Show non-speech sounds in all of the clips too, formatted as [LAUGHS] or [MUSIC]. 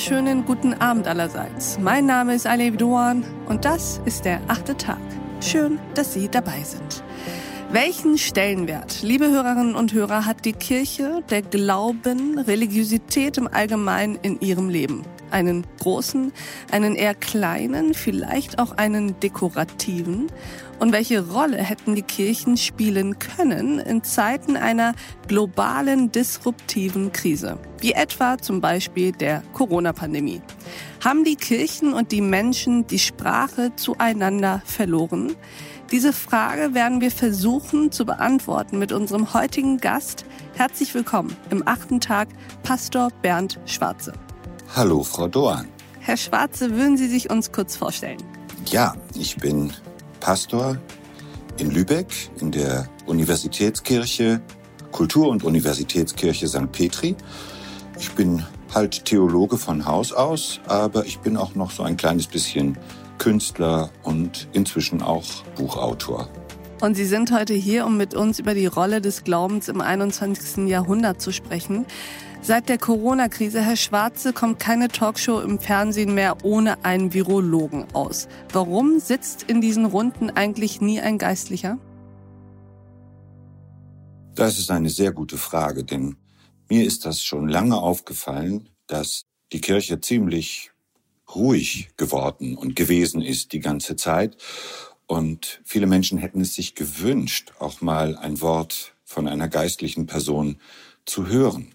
wunderschönen guten Abend allerseits. Mein Name ist Alev Doan und das ist der achte Tag. Schön, dass Sie dabei sind. Welchen Stellenwert, liebe Hörerinnen und Hörer, hat die Kirche, der Glauben, Religiosität im Allgemeinen in Ihrem Leben? Einen großen, einen eher kleinen, vielleicht auch einen dekorativen? Und welche Rolle hätten die Kirchen spielen können in Zeiten einer globalen disruptiven Krise, wie etwa zum Beispiel der Corona-Pandemie? Haben die Kirchen und die Menschen die Sprache zueinander verloren? Diese Frage werden wir versuchen zu beantworten mit unserem heutigen Gast. Herzlich willkommen im achten Tag, Pastor Bernd Schwarze. Hallo, Frau Doan. Herr Schwarze, würden Sie sich uns kurz vorstellen? Ja, ich bin Pastor in Lübeck in der Universitätskirche, Kultur- und Universitätskirche St. Petri. Ich bin halt Theologe von Haus aus, aber ich bin auch noch so ein kleines bisschen Künstler und inzwischen auch Buchautor. Und Sie sind heute hier, um mit uns über die Rolle des Glaubens im 21. Jahrhundert zu sprechen. Seit der Corona-Krise, Herr Schwarze, kommt keine Talkshow im Fernsehen mehr ohne einen Virologen aus. Warum sitzt in diesen Runden eigentlich nie ein Geistlicher? Das ist eine sehr gute Frage, denn mir ist das schon lange aufgefallen, dass die Kirche ziemlich ruhig geworden und gewesen ist die ganze Zeit. Und viele Menschen hätten es sich gewünscht, auch mal ein Wort von einer geistlichen Person zu hören.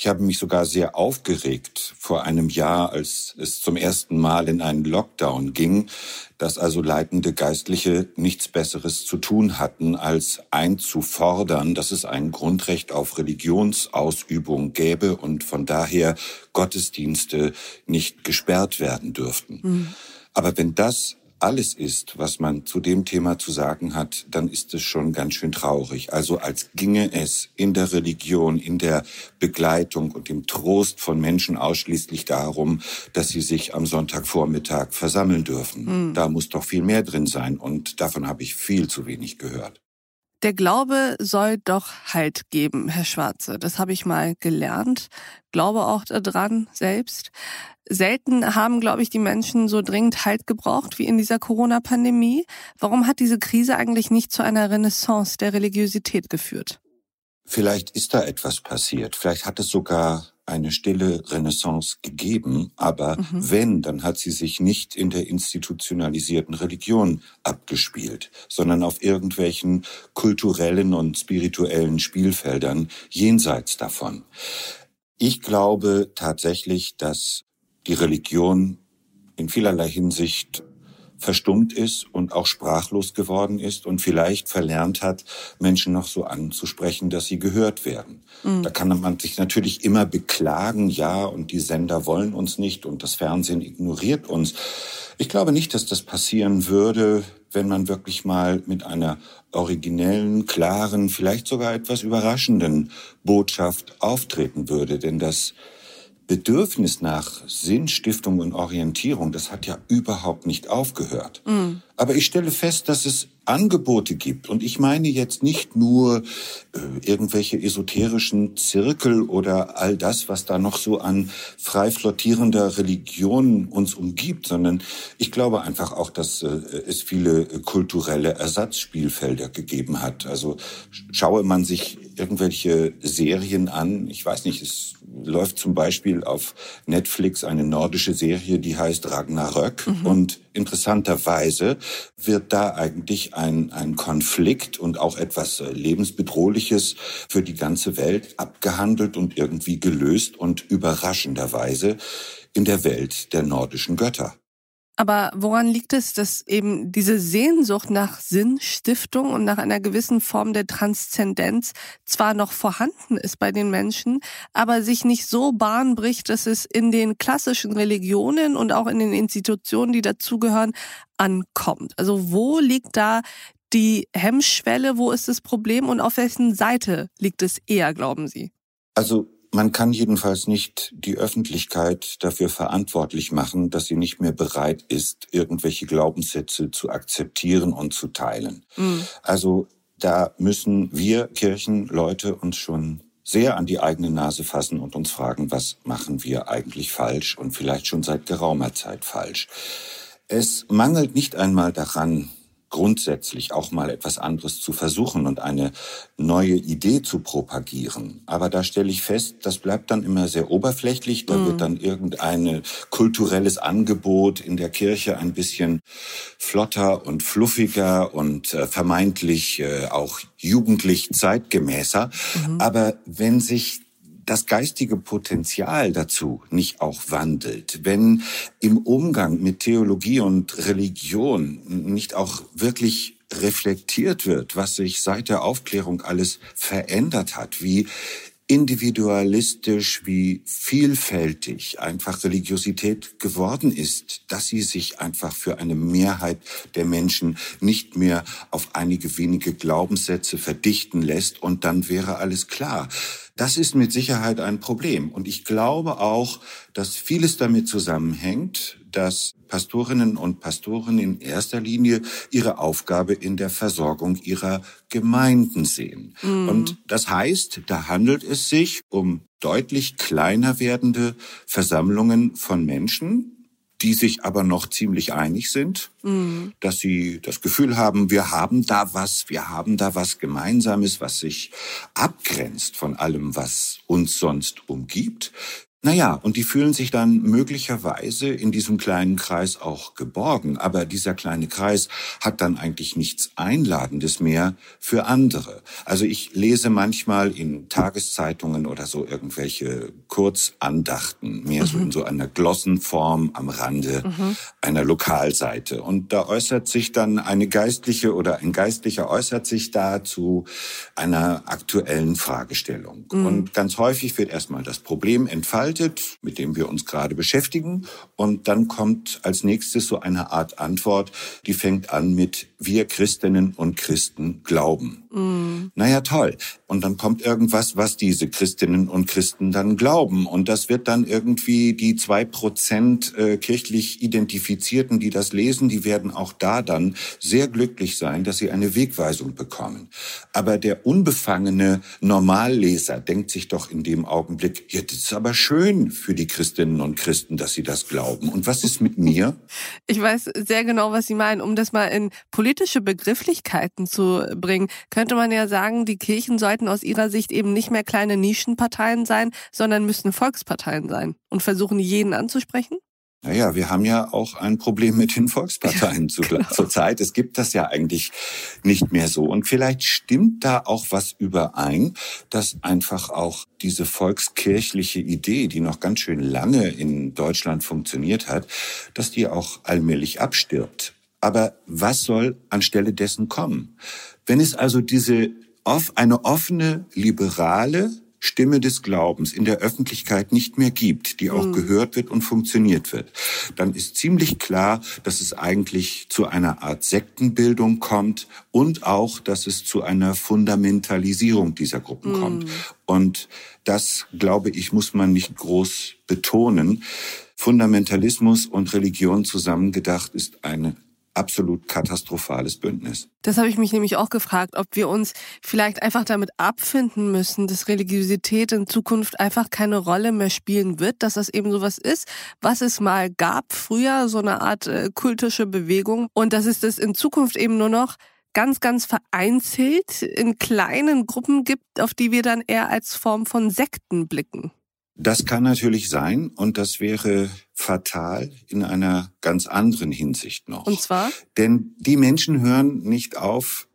Ich habe mich sogar sehr aufgeregt vor einem Jahr, als es zum ersten Mal in einen Lockdown ging, dass also leitende Geistliche nichts Besseres zu tun hatten, als einzufordern, dass es ein Grundrecht auf Religionsausübung gäbe und von daher Gottesdienste nicht gesperrt werden dürften. Mhm. Aber wenn das alles ist, was man zu dem Thema zu sagen hat, dann ist es schon ganz schön traurig. Also als ginge es in der Religion, in der Begleitung und dem Trost von Menschen ausschließlich darum, dass sie sich am Sonntagvormittag versammeln dürfen. Mhm. Da muss doch viel mehr drin sein und davon habe ich viel zu wenig gehört. Der Glaube soll doch Halt geben, Herr Schwarze. Das habe ich mal gelernt. Glaube auch daran selbst. Selten haben, glaube ich, die Menschen so dringend Halt gebraucht wie in dieser Corona-Pandemie. Warum hat diese Krise eigentlich nicht zu einer Renaissance der Religiosität geführt? Vielleicht ist da etwas passiert. Vielleicht hat es sogar eine stille Renaissance gegeben, aber mhm. wenn, dann hat sie sich nicht in der institutionalisierten Religion abgespielt, sondern auf irgendwelchen kulturellen und spirituellen Spielfeldern jenseits davon. Ich glaube tatsächlich, dass die Religion in vielerlei Hinsicht verstummt ist und auch sprachlos geworden ist und vielleicht verlernt hat, Menschen noch so anzusprechen, dass sie gehört werden. Mhm. Da kann man sich natürlich immer beklagen, ja, und die Sender wollen uns nicht und das Fernsehen ignoriert uns. Ich glaube nicht, dass das passieren würde, wenn man wirklich mal mit einer originellen, klaren, vielleicht sogar etwas überraschenden Botschaft auftreten würde. Denn das Bedürfnis nach Sinnstiftung und Orientierung, das hat ja überhaupt nicht aufgehört. Mhm. Aber ich stelle fest, dass es Angebote gibt. Und ich meine jetzt nicht nur äh, irgendwelche esoterischen Zirkel oder all das, was da noch so an frei flottierender Religion uns umgibt, sondern ich glaube einfach auch, dass äh, es viele kulturelle Ersatzspielfelder gegeben hat. Also schaue man sich irgendwelche Serien an, ich weiß nicht, es läuft zum Beispiel auf Netflix eine nordische Serie, die heißt Ragnarök. Mhm. Und interessanterweise wird da eigentlich ein, ein Konflikt und auch etwas äh, Lebensbedrohliches für die ganze Welt abgehandelt und irgendwie gelöst und überraschenderweise in der Welt der nordischen Götter. Aber woran liegt es, dass eben diese Sehnsucht nach Sinnstiftung und nach einer gewissen Form der Transzendenz zwar noch vorhanden ist bei den Menschen, aber sich nicht so Bahn bricht, dass es in den klassischen Religionen und auch in den Institutionen, die dazugehören, ankommt? Also wo liegt da die Hemmschwelle, wo ist das Problem und auf welchen Seite liegt es eher, glauben Sie? Also man kann jedenfalls nicht die Öffentlichkeit dafür verantwortlich machen, dass sie nicht mehr bereit ist, irgendwelche Glaubenssätze zu akzeptieren und zu teilen. Mhm. Also da müssen wir Kirchenleute uns schon sehr an die eigene Nase fassen und uns fragen, was machen wir eigentlich falsch und vielleicht schon seit geraumer Zeit falsch. Es mangelt nicht einmal daran, grundsätzlich auch mal etwas anderes zu versuchen und eine neue Idee zu propagieren. Aber da stelle ich fest, das bleibt dann immer sehr oberflächlich. Da mm. wird dann irgendein kulturelles Angebot in der Kirche ein bisschen flotter und fluffiger und äh, vermeintlich äh, auch jugendlich zeitgemäßer. Mhm. Aber wenn sich das geistige Potenzial dazu nicht auch wandelt, wenn im Umgang mit Theologie und Religion nicht auch wirklich reflektiert wird, was sich seit der Aufklärung alles verändert hat, wie individualistisch, wie vielfältig einfach Religiosität geworden ist, dass sie sich einfach für eine Mehrheit der Menschen nicht mehr auf einige wenige Glaubenssätze verdichten lässt und dann wäre alles klar. Das ist mit Sicherheit ein Problem. Und ich glaube auch, dass vieles damit zusammenhängt, dass Pastorinnen und Pastoren in erster Linie ihre Aufgabe in der Versorgung ihrer Gemeinden sehen. Mhm. Und das heißt, da handelt es sich um deutlich kleiner werdende Versammlungen von Menschen, die sich aber noch ziemlich einig sind, mhm. dass sie das Gefühl haben, wir haben da was, wir haben da was Gemeinsames, was sich abgrenzt von allem, was uns sonst umgibt. Naja, und die fühlen sich dann möglicherweise in diesem kleinen Kreis auch geborgen. Aber dieser kleine Kreis hat dann eigentlich nichts Einladendes mehr für andere. Also ich lese manchmal in Tageszeitungen oder so irgendwelche Kurzandachten, mehr mhm. so in so einer Glossenform am Rande mhm. einer Lokalseite. Und da äußert sich dann eine Geistliche oder ein Geistlicher äußert sich da zu einer aktuellen Fragestellung. Mhm. Und ganz häufig wird erstmal das Problem entfallen gestaltet, mit dem wir uns gerade beschäftigen. Und dann kommt als nächstes so eine Art Antwort, die fängt an mit wir Christinnen und Christen glauben. Mm. Naja, toll. Und dann kommt irgendwas, was diese Christinnen und Christen dann glauben. Und das wird dann irgendwie die zwei Prozent äh, kirchlich Identifizierten, die das lesen, die werden auch da dann sehr glücklich sein, dass sie eine Wegweisung bekommen. Aber der unbefangene Normalleser denkt sich doch in dem Augenblick, ja, das ist aber schön für die Christinnen und Christen, dass sie das glauben. Und was ist mit mir? [LAUGHS] Ich weiß sehr genau, was Sie meinen. Um das mal in politische Begrifflichkeiten zu bringen, könnte man ja sagen, die Kirchen sollten aus ihrer Sicht eben nicht mehr kleine Nischenparteien sein, sondern müssten Volksparteien sein und versuchen, jeden anzusprechen? Naja, wir haben ja auch ein Problem mit den Volksparteien [LAUGHS] ja, genau. zur Zeit. Es gibt das ja eigentlich nicht mehr so. Und vielleicht stimmt da auch was überein, dass einfach auch diese volkskirchliche Idee, die noch ganz schön lange in Deutschland funktioniert hat, dass die auch allmählich abstirbt. Aber was soll anstelle dessen kommen? Wenn es also diese eine offene, liberale Stimme des Glaubens in der Öffentlichkeit nicht mehr gibt, die auch mhm. gehört wird und funktioniert wird, dann ist ziemlich klar, dass es eigentlich zu einer Art Sektenbildung kommt und auch, dass es zu einer Fundamentalisierung dieser Gruppen mhm. kommt. Und das, glaube ich, muss man nicht groß betonen. Fundamentalismus und Religion zusammengedacht ist eine absolut katastrophales Bündnis. Das habe ich mich nämlich auch gefragt, ob wir uns vielleicht einfach damit abfinden müssen, dass Religiosität in Zukunft einfach keine Rolle mehr spielen wird, dass das eben sowas ist, was es mal gab früher, so eine Art äh, kultische Bewegung und dass es das in Zukunft eben nur noch ganz, ganz vereinzelt in kleinen Gruppen gibt, auf die wir dann eher als Form von Sekten blicken. Das kann natürlich sein und das wäre fatal in einer ganz anderen Hinsicht noch. Und zwar? Denn die Menschen hören nicht auf,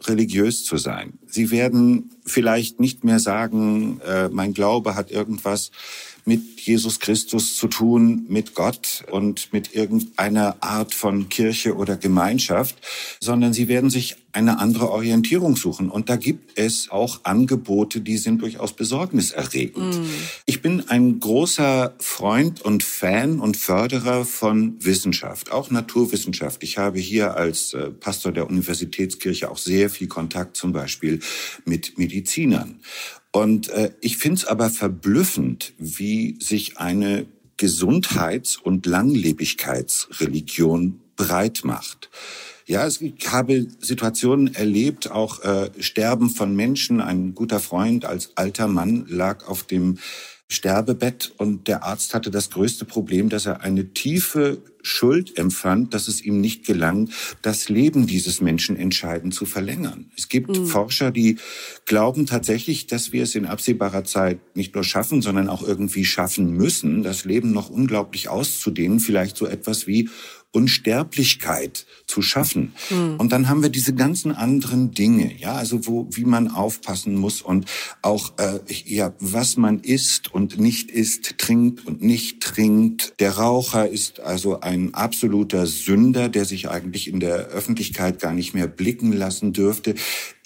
religiös zu sein. Sie werden vielleicht nicht mehr sagen, äh, mein Glaube hat irgendwas mit Jesus Christus zu tun, mit Gott und mit irgendeiner Art von Kirche oder Gemeinschaft, sondern sie werden sich eine andere Orientierung suchen. Und da gibt es auch Angebote, die sind durchaus besorgniserregend. Mm. Ich bin ein großer Freund und Fan und Förderer von Wissenschaft, auch Naturwissenschaft. Ich habe hier als äh, Pastor der Universitätskirche auch sehr viel Kontakt zum Beispiel mit Medizinern. Und äh, ich finde es aber verblüffend, wie sich eine Gesundheits- und Langlebigkeitsreligion breit macht. Ja, ich habe Situationen erlebt, auch äh, Sterben von Menschen. Ein guter Freund als alter Mann lag auf dem Sterbebett und der Arzt hatte das größte Problem, dass er eine tiefe Schuld empfand, dass es ihm nicht gelang, das Leben dieses Menschen entscheidend zu verlängern. Es gibt mhm. Forscher, die glauben tatsächlich, dass wir es in absehbarer Zeit nicht nur schaffen, sondern auch irgendwie schaffen müssen, das Leben noch unglaublich auszudehnen, vielleicht so etwas wie Unsterblichkeit zu schaffen. Mhm. Und dann haben wir diese ganzen anderen Dinge, ja, also wo, wie man aufpassen muss und auch, äh, ja, was man isst und nicht isst, trinkt und nicht trinkt. Der Raucher ist also ein absoluter Sünder, der sich eigentlich in der Öffentlichkeit gar nicht mehr blicken lassen dürfte.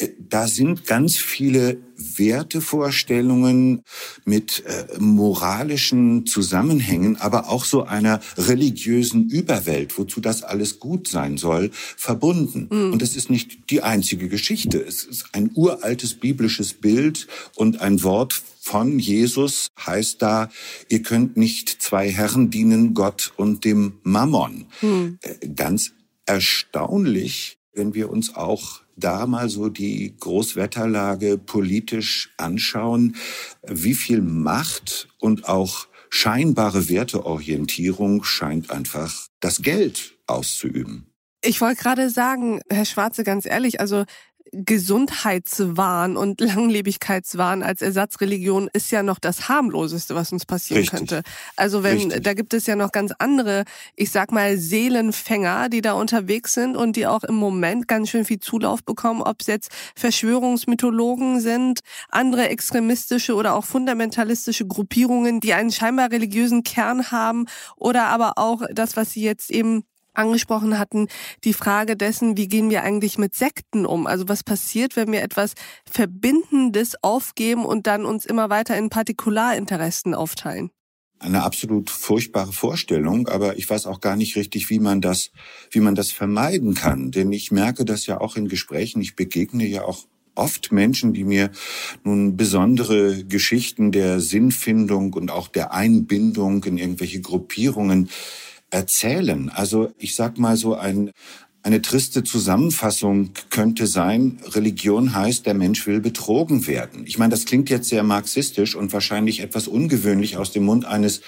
Äh, da sind ganz viele Wertevorstellungen mit äh, moralischen Zusammenhängen, aber auch so einer religiösen Überwelt, wozu das alles gut sein soll, verbunden. Mhm. Und es ist nicht die einzige Geschichte. Es ist ein uraltes biblisches Bild und ein Wort von Jesus heißt da, ihr könnt nicht zwei Herren dienen, Gott und dem Mammon. Mhm. Ganz erstaunlich, wenn wir uns auch da mal so die Großwetterlage politisch anschauen, wie viel Macht und auch scheinbare Werteorientierung scheint einfach das Geld auszuüben. Ich wollte gerade sagen, Herr Schwarze, ganz ehrlich, also Gesundheitswahn und Langlebigkeitswahn als Ersatzreligion ist ja noch das harmloseste, was uns passieren Richtig. könnte. Also wenn Richtig. da gibt es ja noch ganz andere, ich sag mal Seelenfänger, die da unterwegs sind und die auch im Moment ganz schön viel Zulauf bekommen, ob es jetzt Verschwörungsmythologen sind, andere extremistische oder auch fundamentalistische Gruppierungen, die einen scheinbar religiösen Kern haben oder aber auch das, was Sie jetzt eben angesprochen hatten, die Frage dessen, wie gehen wir eigentlich mit Sekten um? Also was passiert, wenn wir etwas Verbindendes aufgeben und dann uns immer weiter in Partikularinteressen aufteilen? Eine absolut furchtbare Vorstellung, aber ich weiß auch gar nicht richtig, wie man das, wie man das vermeiden kann. Denn ich merke das ja auch in Gesprächen. Ich begegne ja auch oft Menschen, die mir nun besondere Geschichten der Sinnfindung und auch der Einbindung in irgendwelche Gruppierungen erzählen. Also ich sag mal so ein, eine triste Zusammenfassung könnte sein, Religion heißt, der Mensch will betrogen werden. Ich meine, das klingt jetzt sehr marxistisch und wahrscheinlich etwas ungewöhnlich aus dem Mund eines,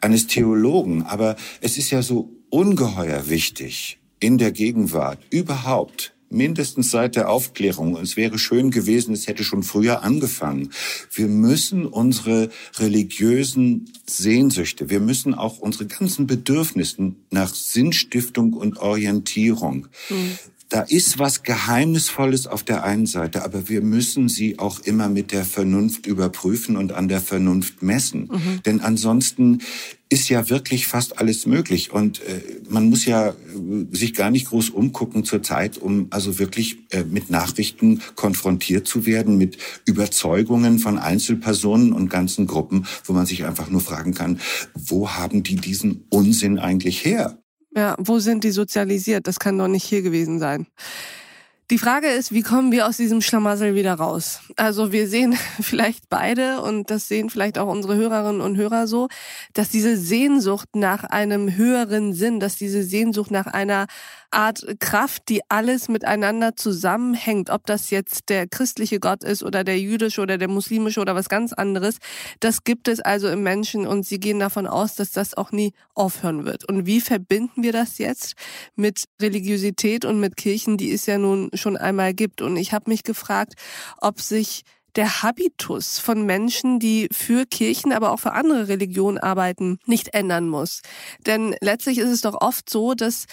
eines Theologen, aber es ist ja so ungeheuer wichtig, in der Gegenwart überhaupt mindestens seit der Aufklärung. Es wäre schön gewesen, es hätte schon früher angefangen. Wir müssen unsere religiösen Sehnsüchte, wir müssen auch unsere ganzen Bedürfnisse nach Sinnstiftung und Orientierung, mhm. Da ist was Geheimnisvolles auf der einen Seite, aber wir müssen sie auch immer mit der Vernunft überprüfen und an der Vernunft messen. Mhm. Denn ansonsten ist ja wirklich fast alles möglich. Und äh, man muss ja äh, sich gar nicht groß umgucken zur Zeit, um also wirklich äh, mit Nachrichten konfrontiert zu werden, mit Überzeugungen von Einzelpersonen und ganzen Gruppen, wo man sich einfach nur fragen kann, wo haben die diesen Unsinn eigentlich her? Ja, wo sind die sozialisiert? Das kann doch nicht hier gewesen sein. Die Frage ist, wie kommen wir aus diesem Schlamassel wieder raus? Also wir sehen [LAUGHS] vielleicht beide und das sehen vielleicht auch unsere Hörerinnen und Hörer so, dass diese Sehnsucht nach einem höheren Sinn, dass diese Sehnsucht nach einer Art Kraft, die alles miteinander zusammenhängt, ob das jetzt der christliche Gott ist oder der jüdische oder der muslimische oder was ganz anderes, das gibt es also im Menschen und sie gehen davon aus, dass das auch nie aufhören wird. Und wie verbinden wir das jetzt mit Religiosität und mit Kirchen, die es ja nun schon einmal gibt? Und ich habe mich gefragt, ob sich der Habitus von Menschen, die für Kirchen, aber auch für andere Religionen arbeiten, nicht ändern muss. Denn letztlich ist es doch oft so, dass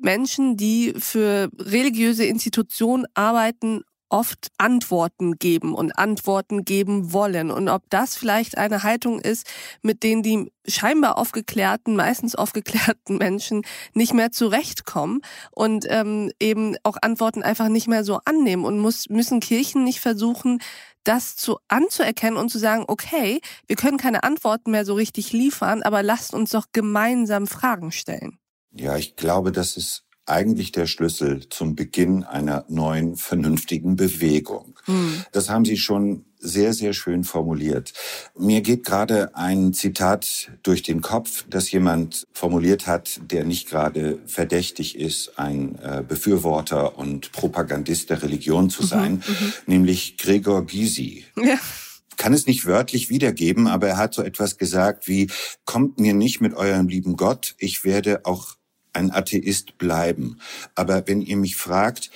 Menschen, die für religiöse Institutionen arbeiten, oft Antworten geben und Antworten geben wollen. Und ob das vielleicht eine Haltung ist, mit denen die scheinbar aufgeklärten, meistens aufgeklärten Menschen nicht mehr zurechtkommen und ähm, eben auch Antworten einfach nicht mehr so annehmen und muss, müssen Kirchen nicht versuchen, das zu anzuerkennen und zu sagen, okay, wir können keine Antworten mehr so richtig liefern, aber lasst uns doch gemeinsam Fragen stellen. Ja, ich glaube, das ist eigentlich der Schlüssel zum Beginn einer neuen, vernünftigen Bewegung. Mhm. Das haben Sie schon sehr, sehr schön formuliert. Mir geht gerade ein Zitat durch den Kopf, das jemand formuliert hat, der nicht gerade verdächtig ist, ein äh, Befürworter und Propagandist der Religion zu mhm, sein, mhm, nämlich Gregor Gysi. Ja kann es nicht wörtlich wiedergeben, aber er hat so etwas gesagt wie, kommt mir nicht mit eurem lieben Gott, ich werde auch ein Atheist bleiben. Aber wenn ihr mich fragt,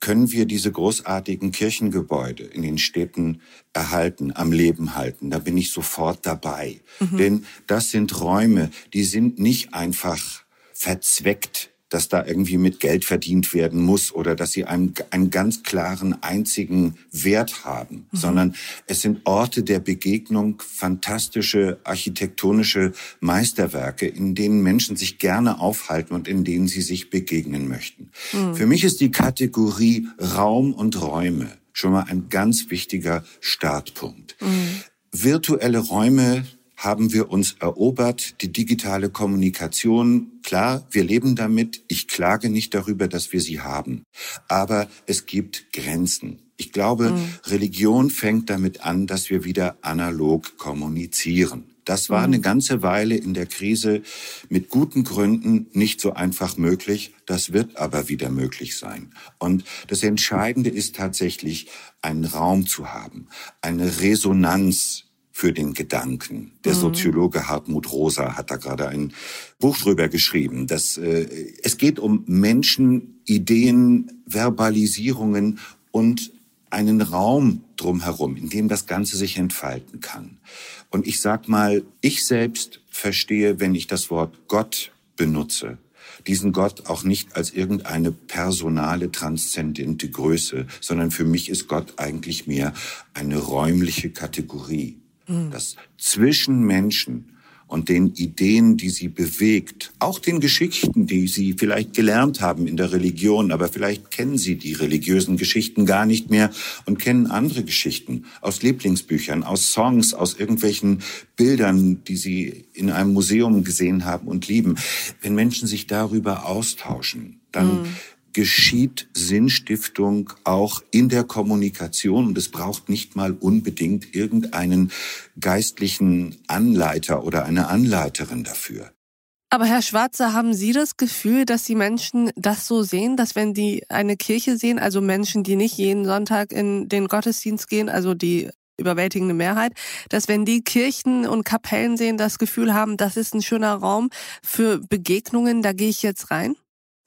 können wir diese großartigen Kirchengebäude in den Städten erhalten, am Leben halten. Da bin ich sofort dabei. Mhm. Denn das sind Räume, die sind nicht einfach verzweckt dass da irgendwie mit Geld verdient werden muss oder dass sie einen, einen ganz klaren einzigen Wert haben, mhm. sondern es sind Orte der Begegnung, fantastische architektonische Meisterwerke, in denen Menschen sich gerne aufhalten und in denen sie sich begegnen möchten. Mhm. Für mich ist die Kategorie Raum und Räume schon mal ein ganz wichtiger Startpunkt. Mhm. Virtuelle Räume haben wir uns erobert, die digitale Kommunikation. Klar, wir leben damit. Ich klage nicht darüber, dass wir sie haben. Aber es gibt Grenzen. Ich glaube, mhm. Religion fängt damit an, dass wir wieder analog kommunizieren. Das war eine mhm. ganze Weile in der Krise mit guten Gründen nicht so einfach möglich. Das wird aber wieder möglich sein. Und das Entscheidende ist tatsächlich, einen Raum zu haben, eine Resonanz für den Gedanken. Der mhm. Soziologe Hartmut Rosa hat da gerade ein Buch drüber geschrieben. Dass, äh, es geht um Menschen, Ideen, Verbalisierungen und einen Raum drumherum, in dem das Ganze sich entfalten kann. Und ich sag mal, ich selbst verstehe, wenn ich das Wort Gott benutze, diesen Gott auch nicht als irgendeine personale, transzendente Größe, sondern für mich ist Gott eigentlich mehr eine räumliche Kategorie. Mhm. Das zwischen Menschen und den Ideen, die sie bewegt, auch den Geschichten, die sie vielleicht gelernt haben in der Religion, aber vielleicht kennen sie die religiösen Geschichten gar nicht mehr und kennen andere Geschichten aus Lieblingsbüchern, aus Songs, aus irgendwelchen Bildern, die sie in einem Museum gesehen haben und lieben. Wenn Menschen sich darüber austauschen, dann mhm geschieht Sinnstiftung auch in der Kommunikation und es braucht nicht mal unbedingt irgendeinen geistlichen Anleiter oder eine Anleiterin dafür. Aber Herr Schwarzer, haben Sie das Gefühl, dass die Menschen das so sehen, dass wenn die eine Kirche sehen, also Menschen, die nicht jeden Sonntag in den Gottesdienst gehen, also die überwältigende Mehrheit, dass wenn die Kirchen und Kapellen sehen, das Gefühl haben, das ist ein schöner Raum für Begegnungen, da gehe ich jetzt rein?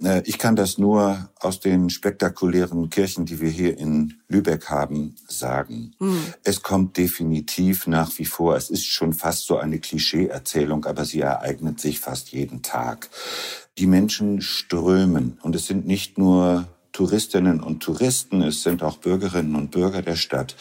Äh, ich kann das nur aus den spektakulären Kirchen, die wir hier in Lübeck haben, sagen. Mhm. Es kommt definitiv nach wie vor, es ist schon fast so eine Klischee-Erzählung, aber sie ereignet sich fast jeden Tag. Die Menschen strömen und es sind nicht nur Touristinnen und Touristen, es sind auch Bürgerinnen und Bürger der Stadt.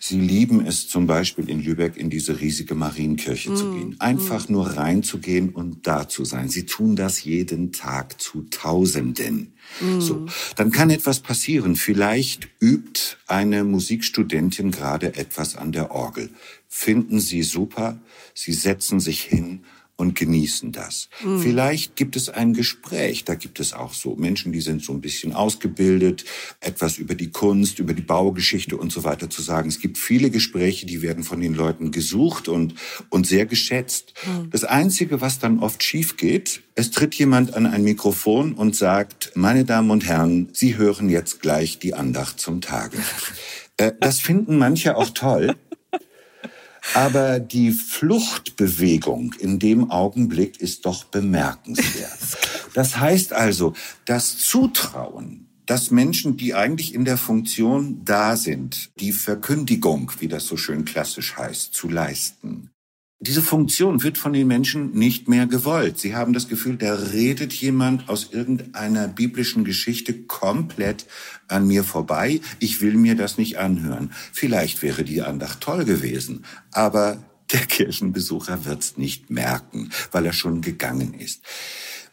Sie lieben es zum Beispiel in Lübeck in diese riesige Marienkirche mm. zu gehen. Einfach mm. nur reinzugehen und da zu sein. Sie tun das jeden Tag zu Tausenden. Mm. So, dann kann etwas passieren. Vielleicht übt eine Musikstudentin gerade etwas an der Orgel. Finden Sie super. Sie setzen sich hin und genießen das. Mhm. Vielleicht gibt es ein Gespräch, da gibt es auch so Menschen, die sind so ein bisschen ausgebildet, etwas über die Kunst, über die Baugeschichte und so weiter zu sagen. Es gibt viele Gespräche, die werden von den Leuten gesucht und, und sehr geschätzt. Mhm. Das Einzige, was dann oft schief geht, es tritt jemand an ein Mikrofon und sagt, meine Damen und Herren, Sie hören jetzt gleich die Andacht zum Tage. Äh, das finden manche auch toll. Aber die Fluchtbewegung in dem Augenblick ist doch bemerkenswert. [LAUGHS] Das heißt also, das Zutrauen, dass Menschen, die eigentlich in der Funktion da sind, die Verkündigung, wie das so schön klassisch heißt, zu leisten, diese Funktion wird von den Menschen nicht mehr gewollt. Sie haben das Gefühl, da redet jemand aus irgendeiner biblischen Geschichte komplett an mir vorbei. Ich will mir das nicht anhören. Vielleicht wäre die Andacht toll gewesen, aber der Kirchenbesucher wird's nicht merken, weil er schon gegangen ist.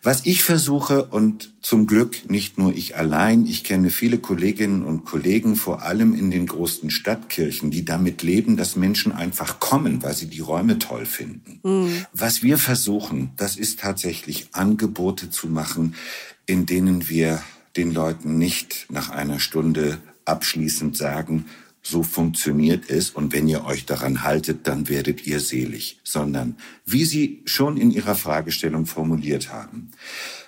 Was ich versuche und zum Glück nicht nur ich allein, ich kenne viele Kolleginnen und Kollegen, vor allem in den großen Stadtkirchen, die damit leben, dass Menschen einfach kommen, weil sie die Räume toll finden. Mhm. Was wir versuchen, das ist tatsächlich Angebote zu machen, in denen wir den Leuten nicht nach einer Stunde abschließend sagen, so funktioniert es. Und wenn ihr euch daran haltet, dann werdet ihr selig, sondern wie Sie schon in Ihrer Fragestellung formuliert haben,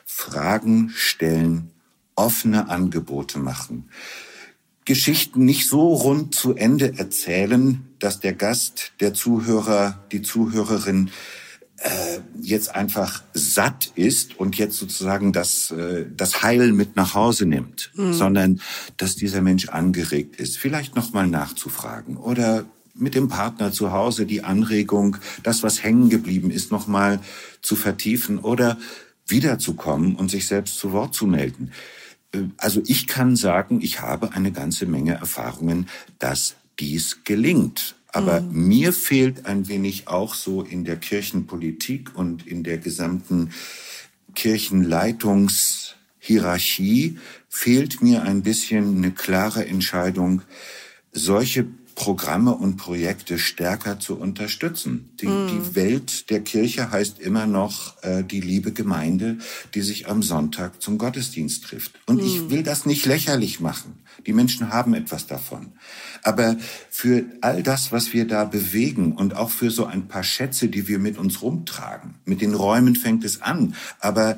Fragen stellen, offene Angebote machen, Geschichten nicht so rund zu Ende erzählen, dass der Gast, der Zuhörer, die Zuhörerin äh, jetzt einfach satt ist und jetzt sozusagen das, äh, das Heil mit nach Hause nimmt, mhm. sondern dass dieser Mensch angeregt ist, vielleicht nochmal nachzufragen oder mit dem Partner zu Hause die Anregung, das, was hängen geblieben ist, nochmal zu vertiefen oder wiederzukommen und sich selbst zu Wort zu melden. Äh, also ich kann sagen, ich habe eine ganze Menge Erfahrungen, dass dies gelingt. Aber mhm. mir fehlt ein wenig auch so in der Kirchenpolitik und in der gesamten Kirchenleitungshierarchie fehlt mir ein bisschen eine klare Entscheidung, solche Programme und Projekte stärker zu unterstützen. Die, mm. die Welt der Kirche heißt immer noch äh, die liebe Gemeinde, die sich am Sonntag zum Gottesdienst trifft. Und mm. ich will das nicht lächerlich machen. Die Menschen haben etwas davon. Aber für all das, was wir da bewegen und auch für so ein paar Schätze, die wir mit uns rumtragen, mit den Räumen fängt es an. Aber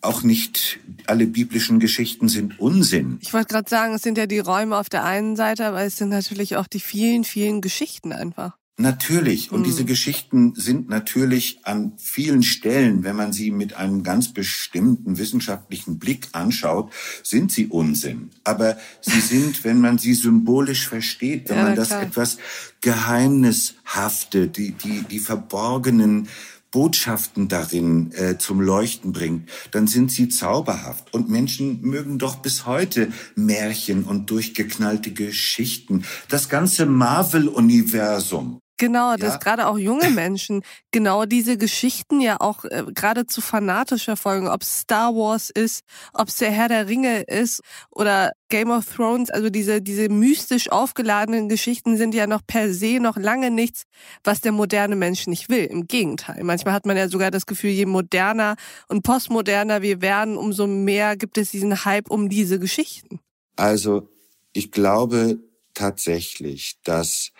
auch nicht alle biblischen Geschichten sind Unsinn. Ich wollte gerade sagen, es sind ja die Räume auf der einen Seite, aber es sind natürlich auch die vielen, vielen Geschichten einfach. Natürlich. Und mhm. diese Geschichten sind natürlich an vielen Stellen, wenn man sie mit einem ganz bestimmten wissenschaftlichen Blick anschaut, sind sie Unsinn. Aber sie [LAUGHS] sind, wenn man sie symbolisch versteht, wenn ja, man das klar. etwas Geheimnishafte, die, die, die verborgenen Botschaften darin äh, zum Leuchten bringt, dann sind sie zauberhaft. Und Menschen mögen doch bis heute Märchen und durchgeknallte Geschichten. Das ganze Marvel-Universum Genau, dass ja. gerade auch junge Menschen genau diese Geschichten ja auch äh, geradezu fanatisch verfolgen, ob es Star Wars ist, ob es der Herr der Ringe ist oder Game of Thrones, also diese, diese mystisch aufgeladenen Geschichten sind ja noch per se noch lange nichts, was der moderne Mensch nicht will. Im Gegenteil. Manchmal hat man ja sogar das Gefühl, je moderner und postmoderner wir werden, umso mehr gibt es diesen Hype um diese Geschichten. Also, ich glaube tatsächlich, dass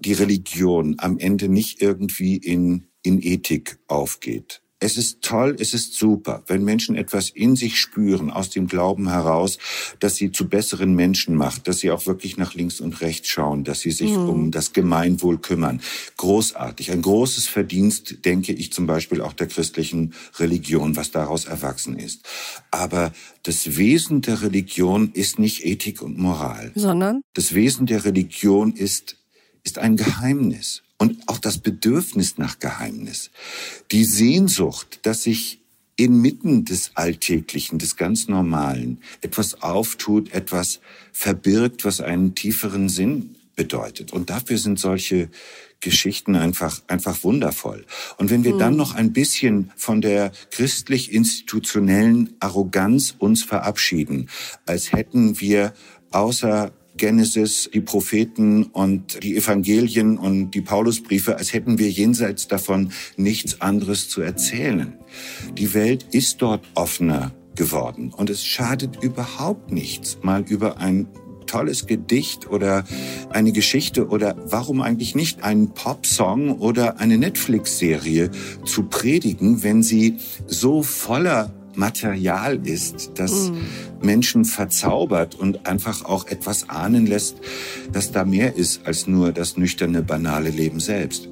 die Religion am Ende nicht irgendwie in, in Ethik aufgeht. Es ist toll, es ist super, wenn Menschen etwas in sich spüren, aus dem Glauben heraus, dass sie zu besseren Menschen macht, dass sie auch wirklich nach links und rechts schauen, dass sie sich mhm. um das Gemeinwohl kümmern. Großartig. Ein großes Verdienst, denke ich zum Beispiel auch der christlichen Religion, was daraus erwachsen ist. Aber das Wesen der Religion ist nicht Ethik und Moral. Sondern? Das Wesen der Religion ist ist ein Geheimnis und auch das Bedürfnis nach Geheimnis. Die Sehnsucht, dass sich inmitten des Alltäglichen, des ganz Normalen etwas auftut, etwas verbirgt, was einen tieferen Sinn bedeutet. Und dafür sind solche Geschichten einfach, einfach wundervoll. Und wenn wir dann hm. noch ein bisschen von der christlich-institutionellen Arroganz uns verabschieden, als hätten wir außer Genesis, die Propheten und die Evangelien und die Paulusbriefe, als hätten wir jenseits davon nichts anderes zu erzählen. Die Welt ist dort offener geworden und es schadet überhaupt nichts, mal über ein tolles Gedicht oder eine Geschichte oder warum eigentlich nicht einen Popsong oder eine Netflix-Serie zu predigen, wenn sie so voller Material ist, das mhm. Menschen verzaubert und einfach auch etwas ahnen lässt, dass da mehr ist als nur das nüchterne, banale Leben selbst.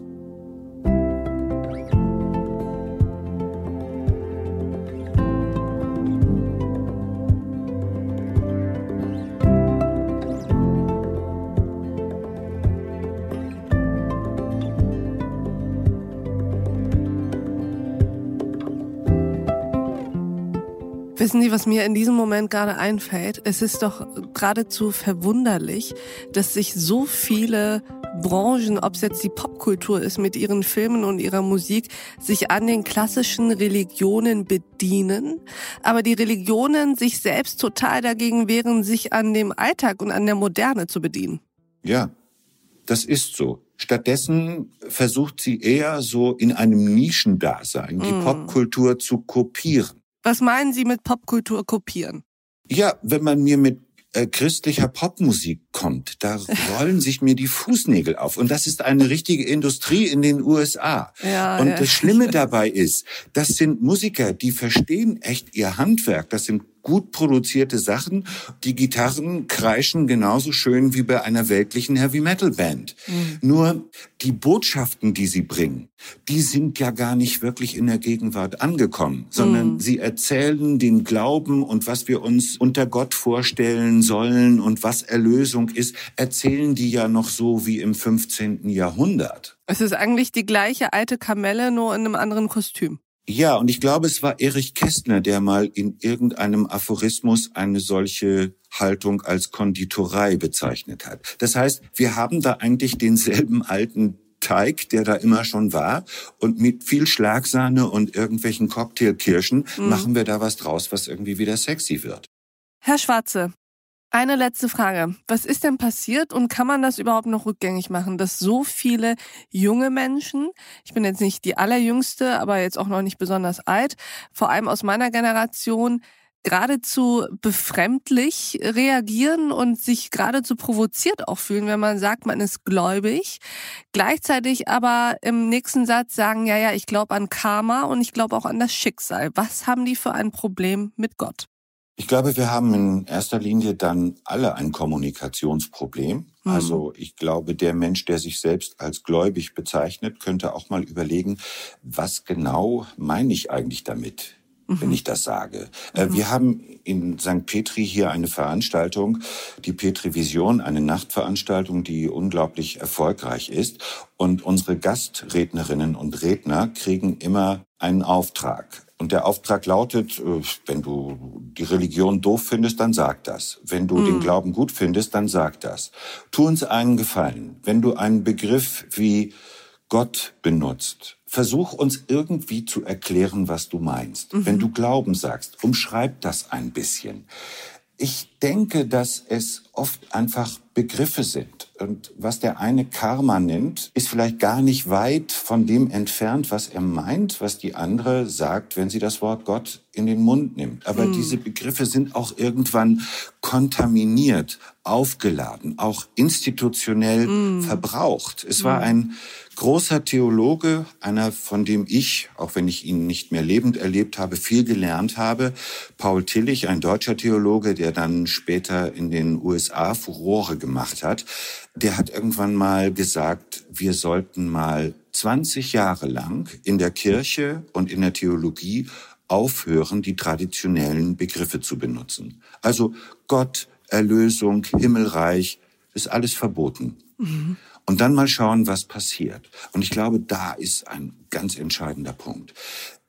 Wissen Sie, was mir in diesem Moment gerade einfällt? Es ist doch geradezu verwunderlich, dass sich so viele Branchen, ob es jetzt die Popkultur ist mit ihren Filmen und ihrer Musik, sich an den klassischen Religionen bedienen, aber die Religionen sich selbst total dagegen wehren, sich an dem Alltag und an der Moderne zu bedienen. Ja, das ist so. Stattdessen versucht sie eher so in einem Nischendasein die mm. Popkultur zu kopieren. Was meinen Sie mit Popkultur kopieren? Ja, wenn man mir mit äh, christlicher Popmusik kommt, da [LAUGHS] rollen sich mir die Fußnägel auf. Und das ist eine richtige Industrie in den USA. Ja, und ja. das Schlimme dabei ist, das sind Musiker, die verstehen echt ihr Handwerk. Das sind gut produzierte Sachen. Die Gitarren kreischen genauso schön wie bei einer weltlichen Heavy Metal Band. Mhm. Nur die Botschaften, die sie bringen, die sind ja gar nicht wirklich in der Gegenwart angekommen, sondern mhm. sie erzählen den Glauben und was wir uns unter Gott vorstellen sollen und was Erlösung ist, erzählen die ja noch so wie im 15. Jahrhundert. Es ist eigentlich die gleiche alte Kamelle, nur in einem anderen Kostüm. Ja, und ich glaube, es war Erich Kästner, der mal in irgendeinem Aphorismus eine solche Haltung als Konditorei bezeichnet hat. Das heißt, wir haben da eigentlich denselben alten Teig, der da immer schon war. Und mit viel Schlagsahne und irgendwelchen Cocktailkirschen mhm. machen wir da was draus, was irgendwie wieder sexy wird. Herr Schwarze, eine letzte Frage. Was ist denn passiert und kann man das überhaupt noch rückgängig machen, dass so viele junge Menschen, ich bin jetzt nicht die allerjüngste, aber jetzt auch noch nicht besonders alt, vor allem aus meiner Generation, geradezu befremdlich reagieren und sich geradezu provoziert auch fühlen, wenn man sagt, man ist gläubig, gleichzeitig aber im nächsten Satz sagen, ja, ja, ich glaube an Karma und ich glaube auch an das Schicksal. Was haben die für ein Problem mit Gott? Ich glaube, wir haben in erster Linie dann alle ein Kommunikationsproblem. Mhm. Also ich glaube, der Mensch, der sich selbst als gläubig bezeichnet, könnte auch mal überlegen, was genau meine ich eigentlich damit? Wenn ich das sage. Äh, mhm. Wir haben in St. Petri hier eine Veranstaltung, die Petri Vision, eine Nachtveranstaltung, die unglaublich erfolgreich ist. Und unsere Gastrednerinnen und Redner kriegen immer einen Auftrag. Und der Auftrag lautet, äh, wenn du die Religion doof findest, dann sag das. Wenn du mhm. den Glauben gut findest, dann sag das. Tu uns einen Gefallen. Wenn du einen Begriff wie Gott benutzt, versuch uns irgendwie zu erklären, was du meinst. Mhm. Wenn du Glauben sagst, umschreib das ein bisschen. Ich denke, dass es oft einfach Begriffe sind. Und was der eine Karma nennt, ist vielleicht gar nicht weit von dem entfernt, was er meint, was die andere sagt, wenn sie das Wort Gott in den Mund nimmt. Aber hm. diese Begriffe sind auch irgendwann kontaminiert, aufgeladen, auch institutionell hm. verbraucht. Es hm. war ein großer Theologe, einer, von dem ich, auch wenn ich ihn nicht mehr lebend erlebt habe, viel gelernt habe. Paul Tillich, ein deutscher Theologe, der dann später in den USA Furore gemacht hat. Der hat irgendwann mal gesagt, wir sollten mal 20 Jahre lang in der Kirche und in der Theologie aufhören, die traditionellen Begriffe zu benutzen. Also Gott, Erlösung, Himmelreich, ist alles verboten. Mhm und dann mal schauen, was passiert. Und ich glaube, da ist ein ganz entscheidender Punkt.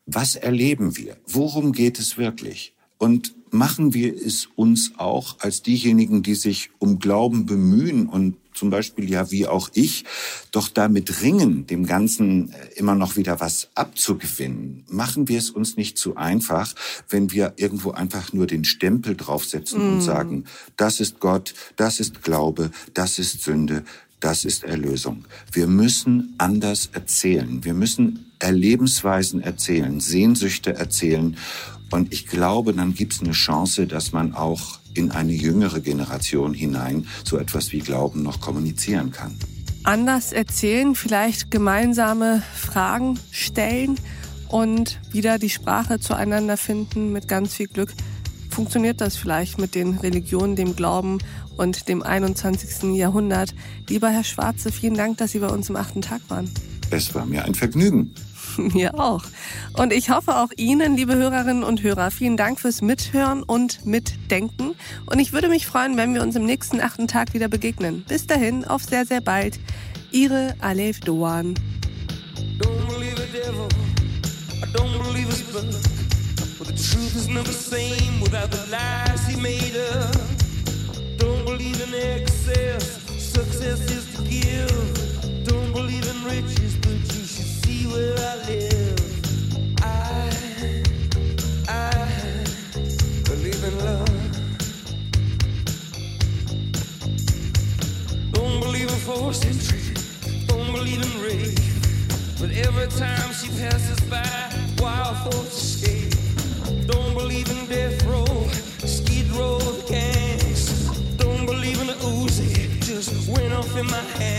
Was erleben wir? Worum geht es wirklich? Und machen wir es uns auch als diejenigen, die sich um Glauben bemühen und zum Beispiel ja wie auch ich, doch damit ringen, dem Ganzen äh, immer noch wieder was abzugewinnen. Machen wir es uns nicht zu einfach, wenn wir irgendwo einfach nur den Stempel draufsetzen mm. und sagen, das ist Gott, das ist Glaube, das ist Sünde, das ist Erlösung. Wir müssen anders erzählen. Wir müssen Erlebensweisen erzählen, Sehnsüchte erzählen. Und ich glaube, dann gibt es eine Chance, dass man auch in eine jüngere Generation hinein so etwas wie Glauben noch kommunizieren kann. Anders erzählen, vielleicht gemeinsame Fragen stellen und wieder die Sprache zueinander finden mit ganz viel Glück. Funktioniert das vielleicht mit den Religionen, dem Glauben und dem 21. Jahrhundert. Lieber Herr Schwarze, vielen Dank, dass Sie bei uns im achten Tag waren. Es war mir ein Vergnügen. Mir [LAUGHS] auch. Und ich hoffe auch Ihnen, liebe Hörerinnen und Hörer, vielen Dank fürs Mithören und Mitdenken. Und ich würde mich freuen, wenn wir uns im nächsten achten Tag wieder begegnen. Bis dahin, auf sehr, sehr bald. Ihre Alef Doan. Don't Every time she passes by, wild thoughts escape. Don't believe in death row, skid row gangs. Don't believe in the Uzi, just went off in my hand.